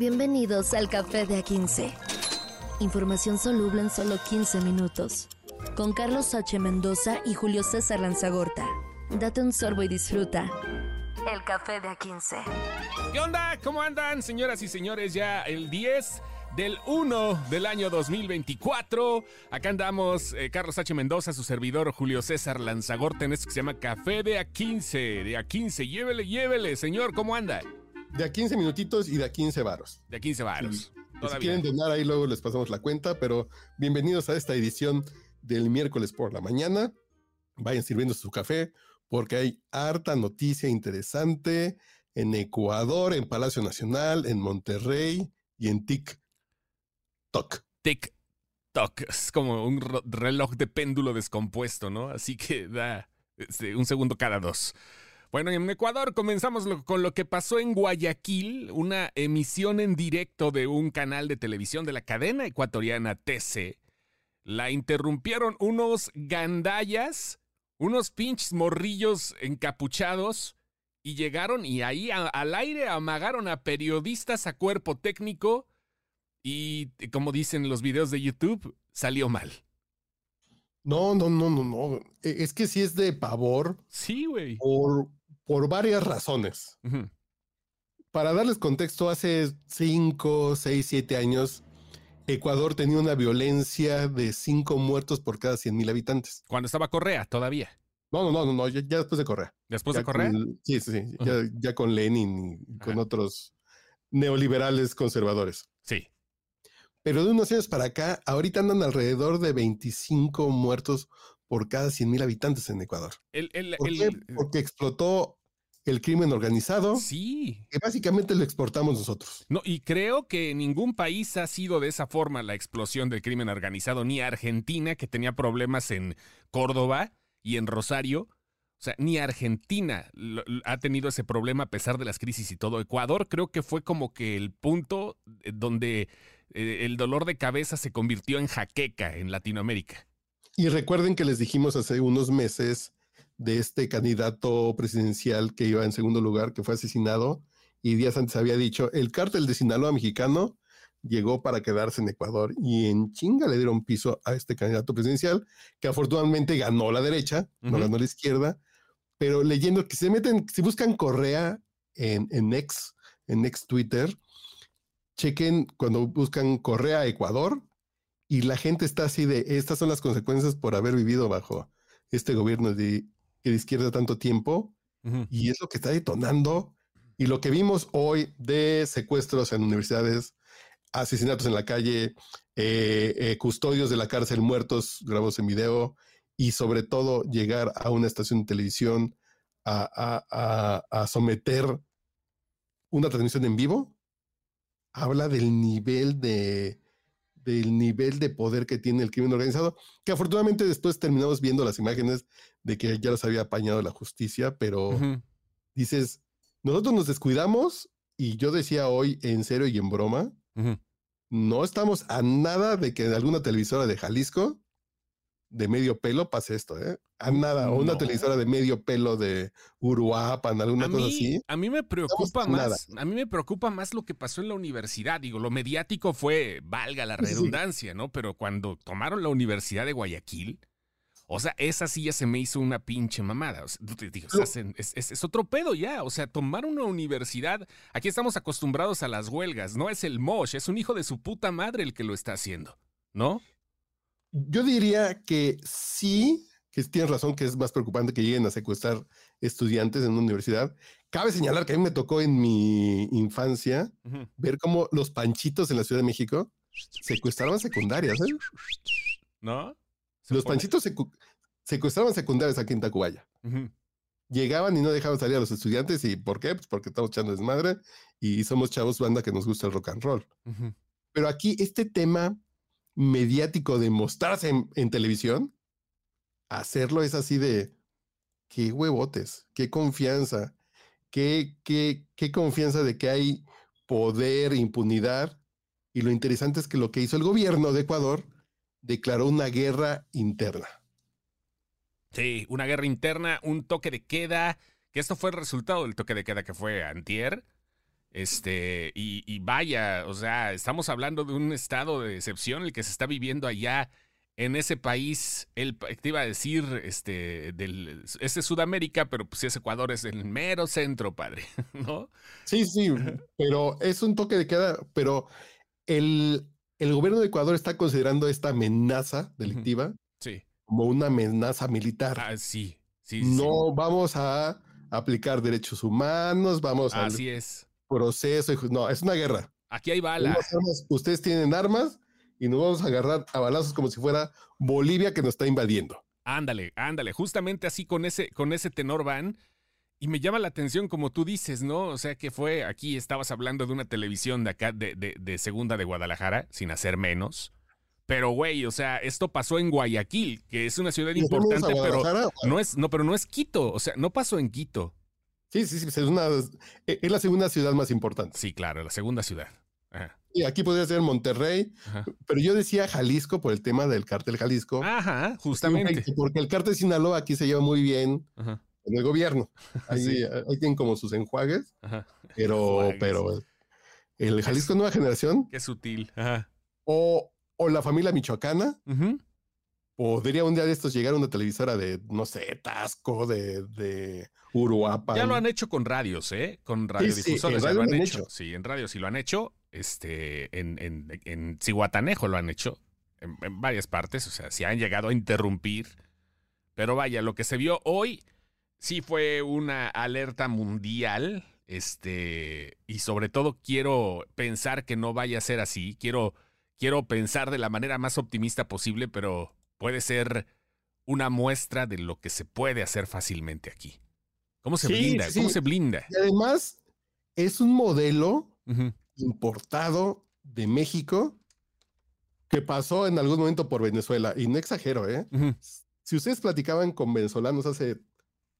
Bienvenidos al Café de A15. Información soluble en solo 15 minutos. Con Carlos H. Mendoza y Julio César Lanzagorta. Date un sorbo y disfruta. El Café de A15. ¿Qué onda? ¿Cómo andan, señoras y señores? Ya el 10 del 1 del año 2024. Acá andamos eh, Carlos H. Mendoza, su servidor Julio César Lanzagorta en esto que se llama Café de A15. De A15. Llévele, llévele, señor. ¿Cómo anda? De a 15 minutitos y de a 15 varos. De a 15 varos. Si quieren donar ahí, luego les pasamos la cuenta, pero bienvenidos a esta edición del miércoles por la mañana. Vayan sirviendo su café porque hay harta noticia interesante en Ecuador, en Palacio Nacional, en Monterrey y en TikTok. TikTok. Es como un reloj de péndulo descompuesto, ¿no? Así que da este, un segundo cada dos. Bueno, en Ecuador comenzamos con lo que pasó en Guayaquil, una emisión en directo de un canal de televisión de la cadena ecuatoriana TC. La interrumpieron unos gandallas, unos pinches morrillos encapuchados, y llegaron y ahí al aire amagaron a periodistas a cuerpo técnico y, como dicen los videos de YouTube, salió mal. No, no, no, no, no. E, es que sí es de pavor. Sí, güey. Por, por varias razones. Para darles contexto, hace 5, 6, 7 años, Ecuador tenía una violencia de 5 muertos por cada 100 mil habitantes. Cuando estaba Correa, todavía. No, no, no, no, ya, después de Correa. ¿Después de Correa? sí, sí, sí. ya, con Lenin y con otros neoliberales conservadores. Sí. Pero de unos años para acá, ahorita andan alrededor de 25 muertos por cada 100 mil habitantes en Ecuador. Porque explotó el crimen organizado. Sí. Que básicamente lo exportamos nosotros. No, y creo que ningún país ha sido de esa forma la explosión del crimen organizado, ni Argentina, que tenía problemas en Córdoba y en Rosario. O sea, ni Argentina ha tenido ese problema a pesar de las crisis y todo. Ecuador creo que fue como que el punto eh, donde eh, el dolor de cabeza se convirtió en jaqueca en Latinoamérica. Y recuerden que les dijimos hace unos meses de este candidato presidencial que iba en segundo lugar, que fue asesinado, y días antes había dicho, el cártel de Sinaloa mexicano llegó para quedarse en Ecuador y en chinga le dieron piso a este candidato presidencial, que afortunadamente ganó la derecha, no ganó la izquierda, pero leyendo que se meten, si buscan Correa en, en ex, en ex Twitter, chequen cuando buscan Correa Ecuador y la gente está así de, estas son las consecuencias por haber vivido bajo este gobierno de de izquierda tanto tiempo y es lo que está detonando. Y lo que vimos hoy de secuestros en universidades, asesinatos en la calle, eh, eh, custodios de la cárcel muertos grabados en video y sobre todo llegar a una estación de televisión a, a someter una transmisión en vivo, habla del nivel de, del nivel de poder que tiene el crimen organizado, que afortunadamente después terminamos viendo las imágenes de que ya los había apañado la justicia, pero dices, nosotros nos descuidamos y yo decía hoy en serio y en broma, no estamos a nada de que en alguna televisora de Jalisco de medio pelo pase esto, ¿eh? A nada, una televisora de medio pelo de Uruapan, alguna cosa así. A mí me preocupa más, a mí me preocupa más lo que pasó en la universidad. Digo, lo mediático fue, valga la redundancia, ¿no? Pero cuando tomaron la Universidad de Guayaquil, o sea, esa sí ya se me hizo una pinche mamada. O sea, digo, es, es, otro pedo ya. O sea, tomar una universidad. Aquí estamos acostumbrados a las huelgas. No es el Mosh, es un hijo de su puta madre el que lo está haciendo, ¿no? Yo diría que sí, que tienes razón que es más preocupante que lleguen a secuestrar estudiantes en una universidad. Cabe señalar que a mí me tocó en mi infancia ver cómo los panchitos en la Ciudad de México secuestraban secundarias. ¿eh? ¿No? Los panchitos secuestraban secundarias aquí en Tacubaya. Llegaban y no dejaban salir a los estudiantes. ¿Y por qué? Pues porque estamos echando desmadre y somos chavos banda que nos gusta el rock and roll. Pero aquí este tema mediático de mostrarse en, televisión, hacerlo es así de qué huevotes, qué confianza, qué, qué, qué confianza de que hay poder, impunidad. Y lo interesante es que lo que hizo el gobierno de Ecuador declaró una guerra interna. Sí, una guerra interna, un toque de queda, que esto fue el resultado del toque de queda que fue antier. Este, y, vaya, o sea, estamos hablando de un estado de excepción el que se está viviendo allá en ese país, el, te iba a decir, este, del, es Sudamérica, pero pues es Ecuador, es el mero centro, padre, ¿no? Sí, sí, pero es un toque de queda, pero el, el gobierno de Ecuador está considerando esta amenaza delictiva como una amenaza militar. Ah, sí, sí. No vamos a aplicar derechos humanos, vamos a... Así es proceso. No, es una guerra. Aquí hay balas. ustedes tienen armas y nos vamos a agarrar a balazos como si fuera Bolivia que nos está invadiendo. Ándale, ándale, justamente así con ese, con ese tenor van. Y me llama la atención, como tú dices, ¿no? O sea, que fue aquí, estabas hablando de una televisión de acá, de, de, segunda de Guadalajara, sin hacer menos. Pero, güey, o sea, esto pasó en Guayaquil, que es una ciudad importante, pero no es, no, pero no es Quito. O sea, no pasó en Quito. Sí, sí, sí, es, una, e, es la segunda ciudad más importante. Sí, claro, la segunda ciudad. Y aquí podría ser Monterrey, pero yo decía Jalisco por el tema del cártel Jalisco. Ajá, justamente. Porque el cártel Sinaloa aquí se lleva muy bien en el gobierno. Ahí, ahí, tienen como sus enjuagues, pero, pero el Jalisco Nueva Generación. Qué sutil. O, o la familia michoacana. Podría un día de estos llegar a una televisora de, no sé, Tasco, de, de Uruapan. Ya lo han hecho con radios, ¿eh? Con radiodifusores. ya lo han hecho. Sí, en radio sí lo han hecho. Este, en, en, en Cihuatanejo lo han hecho. En, en, varias partes. O sea, sí han llegado a interrumpir. Pero vaya, lo que se vio hoy sí fue una alerta mundial. Este, y sobre todo quiero pensar que no vaya a ser así. Quiero, quiero pensar de la manera más optimista posible, pero puede ser una muestra de lo que se puede hacer fácilmente aquí. ¿Cómo se blinda? ¿Cómo se blinda? Y además, es un modelo importado de México que pasó en algún momento por Venezuela. Y no exagero, ¿eh? Si ustedes platicaban con venezolanos hace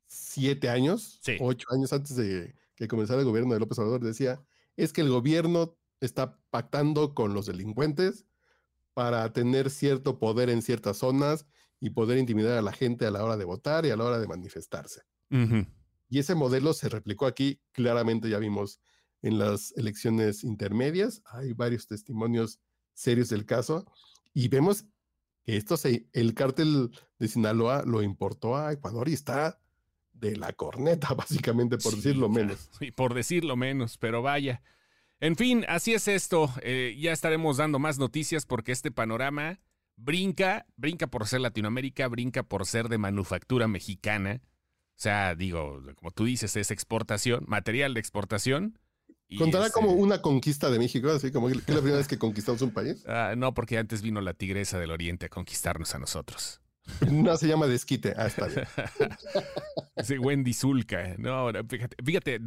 siete años, ocho años antes de que comenzara el gobierno de López Obrador, decía, es que el gobierno está pactando con los delincuentes para tener cierto poder en ciertas zonas y poder intimidar a la gente a la hora de votar y a la hora de manifestarse. Y ese modelo se replicó aquí, claramente ya vimos en las elecciones intermedias, hay varios testimonios serios del caso y vemos que esto se, el cártel de Sinaloa lo importó a Ecuador y está de la corneta, básicamente, por decirlo menos. Y por decirlo menos, pero vaya. En fin, así es esto. Eh, ya estaremos dando más noticias porque este panorama brinca, brinca por ser Latinoamérica, brinca por ser de manufactura mexicana. O sea, digo, como tú dices, es exportación, material de exportación. ¿Contará como una conquista de México? Así como que es la primera vez que conquistamos un país. Ah, no, porque antes vino la tigresa del oriente a conquistarnos a nosotros. No se llama desquite. Ah, está bien. Sí, Wendy Zulka. No, fíjate, fíjate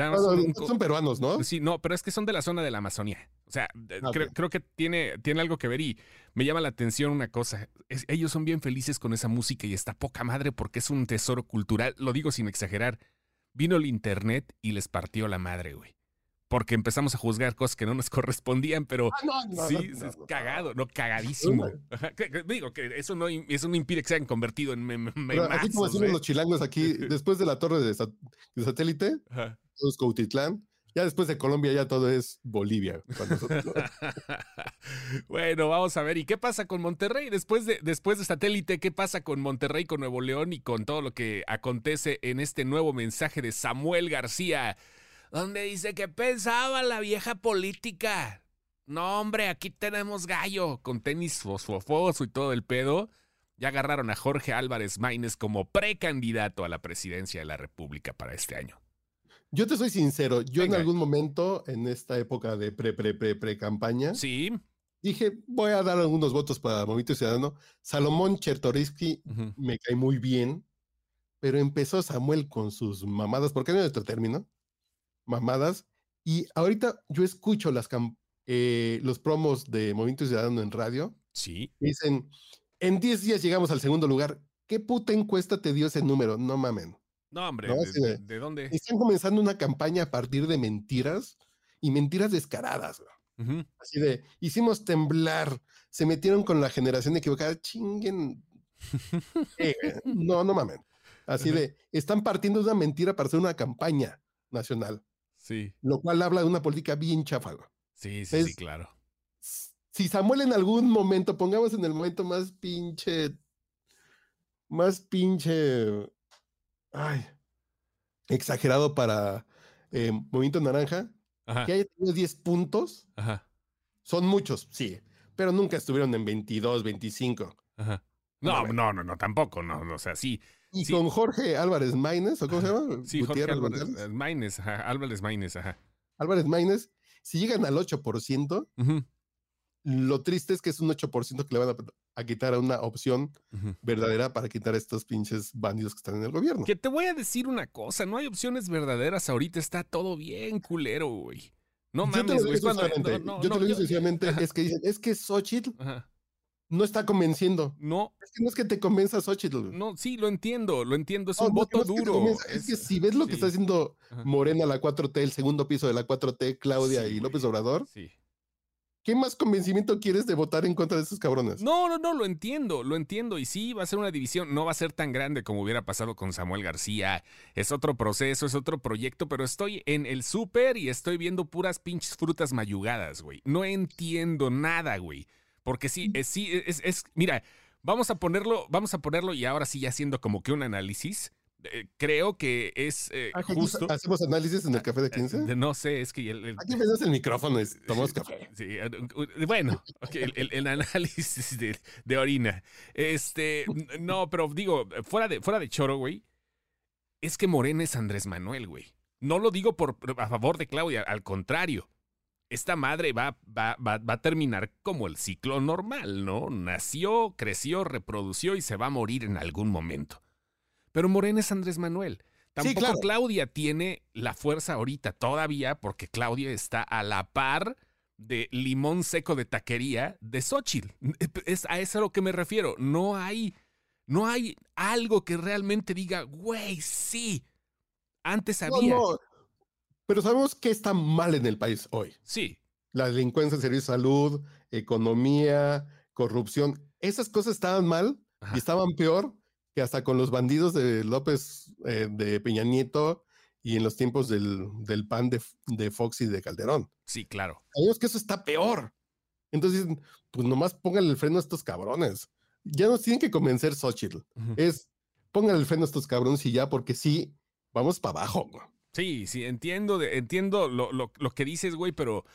son peruanos, ¿no? Sí, no, pero es que son de la zona de la Amazonía. O sea, ah, creo, que tiene, tiene algo que ver y me llama la atención una cosa. ellos son bien felices con esa música y está poca madre porque es un tesoro cultural. Lo digo sin exagerar. Vino el internet y les partió la madre, güey porque empezamos a juzgar cosas que no nos correspondían, pero ah, sí, es cagado, no, cagadísimo. Digo que eso no, eso no impide que se hayan convertido en memes. Así como decimos los chilangos aquí, después de la torre de, satélite, todo es Cautitlán. Ya después de Colombia ya todo es Bolivia. bueno, vamos a ver. ¿Y qué pasa con Monterrey? Después de, después de satélite, ¿qué pasa con Monterrey, con Nuevo León y con todo lo que acontece en este nuevo mensaje de Samuel García? Donde dice que pensaba la vieja política. No, hombre, aquí tenemos gallo, con tenis fosfofoso y todo el pedo. Ya agarraron a Jorge Álvarez Maínez como precandidato a la presidencia de la República para este año. Yo te soy sincero, yo en algún momento, en esta época de pre, pre, pre, pre campaña, sí. dije, voy a dar algunos votos para Movimiento Ciudadano. Salomón Chertoriski me cae muy bien, pero empezó Samuel con sus mamadas, ¿por qué no es nuestro término? Mamadas. Y ahorita yo escucho las eh, los promos de Movimiento Ciudadano en radio. Sí. Dicen, en 10 días llegamos al segundo lugar. ¿Qué puta encuesta te dio ese número? No mamen. No, hombre, de, dónde? Están comenzando una campaña a partir de mentiras y mentiras descaradas. Así de, hicimos temblar, se metieron con la generación equivocada, chinguen. Eh, no, no mamen. Así de, están partiendo de una mentira para hacer una campaña nacional. Sí. Lo cual habla de una política bien chafa. güey. Sí, sí, sí, claro. Si Samuel en algún momento, pongamos en el momento más pinche, más pinche, ay, exagerado para eh, Movimiento Naranja, Ajá. que haya tenido 10 puntos, Ajá. son muchos, sí, pero nunca estuvieron en 22, 25. Ajá. No, no, no, no, tampoco, no, no, o sea, sí, Y Sí. con Jorge Álvarez Maínez, ¿o cómo se llama? sí, Jorge Gutiérrez Álvarez González. eh, Maínez, ajá, Álvarez Maínez, ajá. Álvarez Maínez, si llegan al 8%, Ujú, lo triste es que es un 8% que le van a, a quitar a una opción verdadera para quitar a estos pinches bandidos que están en el gobierno. Que te voy a decir una cosa, no hay opciones verdaderas ahorita, está todo bien culero, güey. No yo te mames, lo güey. digo sinceramente, no, no, yo te lo digo yo- sinceramente, ajá. es que dicen, es que Xochitl Ajá. No está convenciendo. No, Es que no es que te convenza Xochitl. no, sí, lo entiendo, lo entiendo, es No, un no, voto no es duro. Es, que si ves lo que está haciendo. Morena, la 4T, el segundo piso de la 4T, Claudia Sí, y. López Obrador, Sí. ¿qué más convencimiento quieres de votar en contra de esos cabrones? No, no, no, lo entiendo, lo entiendo. Y sí, va a ser una división, no va a ser tan grande como hubiera pasado con Samuel García. Es otro proceso, es otro proyecto, pero estoy en el súper y estoy viendo puras pinches frutas mayugadas, güey. No entiendo nada, güey. Porque sí, es, sí, es, es, mira, vamos a ponerlo, vamos a ponerlo y ahora sí ya haciendo como que un análisis. Eh, creo que es eh, Ah, justo. Hacemos análisis en el café de 15. Eh, No sé, es que el- el- Aquí vendes el micrófono y tomamos café. Sí, eh, eh, bueno, el, el- el análisis de, de orina. Este, no, pero digo, fuera de, fuera de choro, güey, es que Morena es Andrés Manuel, güey. No lo digo por, a favor de Claudia, al contrario. Esta madre va, va, va, va a terminar como el ciclo normal, ¿no? Nació, creció, reprodució y se va a morir en algún momento. Pero Morena es Andrés Manuel. Tampoco claro. Claudia tiene la fuerza ahorita todavía porque Claudia está a la par de limón seco de taquería de Xochitl. Es a eso a lo que me refiero. No hay, no hay algo que realmente diga, güey, sí. Antes No, había. no, pero sabemos que está mal en el país hoy. Sí, La delincuencia, el servicio de salud, economía, corrupción. Esas cosas estaban mal Ajá. y estaban peor que hasta con los bandidos de López, eh, de Peña Nieto y en los tiempos del, del PAN de, de Fox y de Calderón. sí, claro. Sabemos que eso está peor. Entonces, pues nomás pónganle el freno a estos cabrones. Ya nos tienen que convencer Xochitl. Ujú. Es, pónganle el freno a estos cabrones y ya, porque sí, vamos para abajo. Sí, sí, entiendo, entiendo lo, lo- lo que dices, güey, pero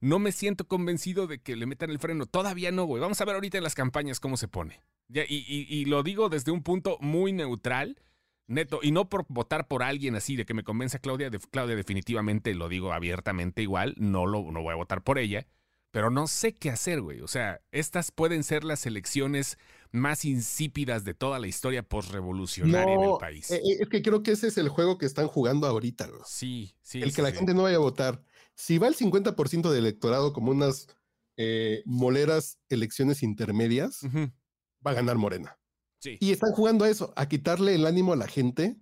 no me siento convencido de que le metan el freno. Todavía no, güey. Vamos a ver ahorita en las campañas cómo se pone. Ya, y, y- y lo digo desde un punto muy neutral, neto, y no por votar por alguien así, de que me convenza Claudia. De, Claudia definitivamente, lo digo abiertamente igual, no, lo, no voy a votar por ella, pero no sé qué hacer, güey. O sea, estas pueden ser las elecciones más insípidas de toda la historia postrevolucionaria en el No, país. eh, es que creo que ese es el juego que están jugando ahorita. sí, sí. el sí, que la sí. gente no vaya a votar. Si va el 50% del electorado como unas eh, moleras elecciones intermedias, va a ganar Morena. Sí. Y están jugando a eso, a quitarle el ánimo a la gente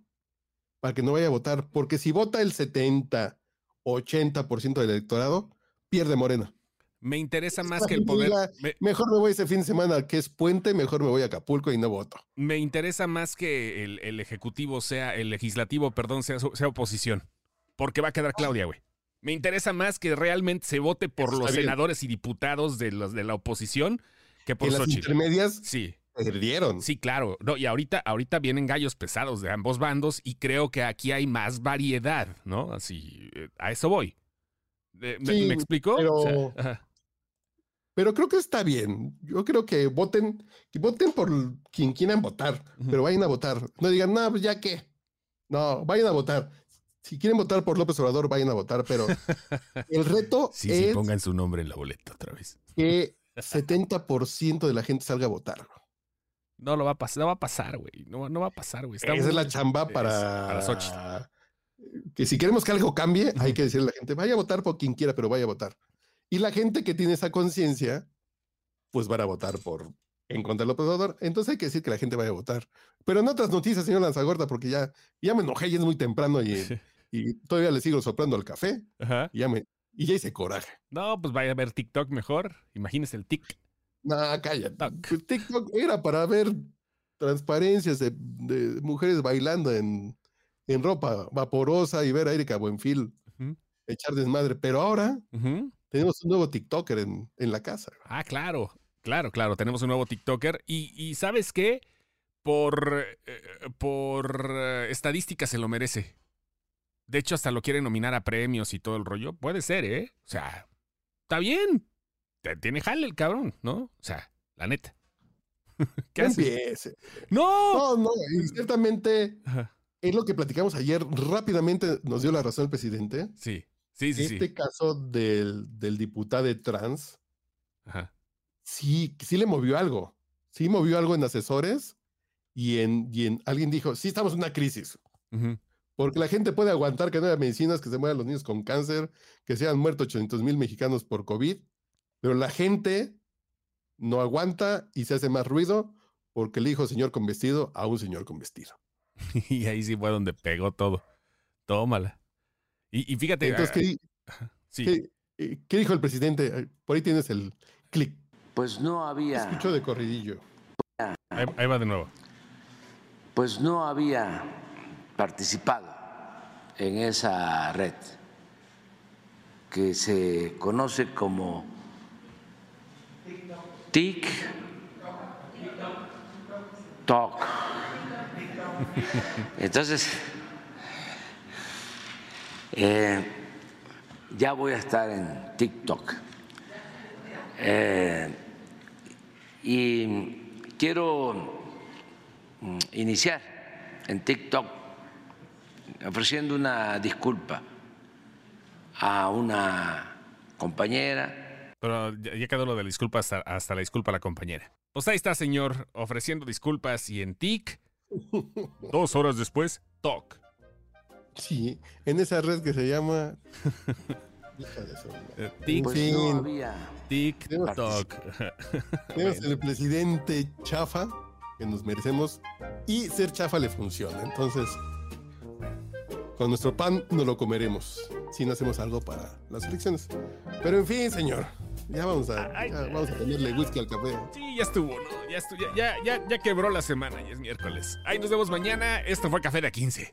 para que no vaya a votar. Porque si vota el 70, 80% del electorado, pierde Morena. Me interesa Es más que el poder. diga, Me, Mejor me voy ese fin de semana que es puente, mejor me voy a Acapulco y no voto. me interesa más que el, el ejecutivo sea, el legislativo, perdón, sea, sea oposición. Porque va a quedar Claudia, güey. Me interesa más que realmente se vote por Eso los senadores y diputados de los de la oposición que por en las intermedias Sí, perdieron. sí, claro. No, y ahorita, ahorita vienen gallos pesados de ambos bandos y creo que aquí hay más variedad, ¿no? Así, eh, a eso voy. Eh, ¿Me, Sí, me explico? pero- O sea, ajá. Pero creo que está bien. Yo creo que voten, que voten por quien quieran votar, pero vayan a votar. No digan, no, pues ya qué. No, vayan a votar. Si quieren votar por López Obrador, vayan a votar, pero el reto Sí, sí, es pongan su nombre en la boleta otra vez. que 70% de la gente salga a votar. No lo va a pasar, no va a pasar, güey. No, no va a pasar, güey. Esa es la chamba es para, para Xochitl. que si queremos que algo cambie, hay que decirle a la gente, vaya a votar por quien quiera, pero vaya a votar. Y la gente que tiene esa conciencia, pues van a votar por en contra del López Obrador. Entonces hay que decir que la gente vaya a votar. Pero en otras noticias, señor Lanzagorta, porque ya, ya me enojé y es muy temprano y, y todavía le sigo soplando al café Ajá. y ya me y ya hice coraje. No, pues vaya a ver TikTok mejor. Imagínese el tic. No, cállate. TikTok. Pues TikTok era para ver transparencias de, de mujeres bailando en, en ropa vaporosa y ver a Erika Buenfil Ujú. echar desmadre. Pero ahora. Tenemos un nuevo TikToker en, en la casa. Ah, claro, claro, claro. Tenemos un nuevo TikToker. Y, y ¿sabes qué? Por, eh, por eh, estadística se lo merece. De hecho, hasta lo quieren nominar a premios y todo el rollo. Puede ser, ¿eh? O sea, está bien. Tiene jale el cabrón, ¿no? O sea, la neta. ¿Qué No empiece. ¡No! No, no, y ciertamente Ajá. es lo que platicamos ayer. Rápidamente nos dio la razón el presidente. Sí, sí, sí, este sí. caso del, del diputado trans, Ajá. sí, sí le movió algo. Sí movió algo en asesores y en, y en alguien dijo, sí estamos en una crisis. Porque la gente puede aguantar que no haya medicinas, que se mueran los niños con cáncer, que se hayan muerto 800 mil mexicanos por COVID, pero la gente no aguanta y se hace más ruido porque le dijo señor con vestido a un señor con vestido. Y ahí sí fue donde pegó todo. Tómala. Y, y fíjate. Entonces, ah, ¿qué, sí. qué- eh, qué dijo el presidente? Por ahí tienes el clic. Pues no había, Escucho de corridillo. Ahí, ahí va de nuevo. pues no había participado en esa red que se conoce como TIC Talk. Entonces, eh, ya voy a estar en TikTok. Eh, y quiero mm, iniciar en TikTok ofreciendo una disculpa a una compañera Pero ya, ya quedó lo de la disculpa hasta, hasta la disculpa a la compañera. Pues ahí está, señor, ofreciendo disculpas y en TIC, dos horas después, TOC. Sí, en esa red que se llama. Hija de su- Eh, pues no TikTok. Tenemos el presidente chafa que nos merecemos y ser chafa le funciona. Entonces, con nuestro pan no lo comeremos si no hacemos algo para las elecciones. Pero en fin, señor, ya vamos a, Ay, ya vamos a ponerle whisky al café. Sí, ya estuvo, ¿no? Ya, estu- ya, ya, ya, ya quebró la semana y es miércoles. Ahí nos vemos mañana. Esto fue Café de A15.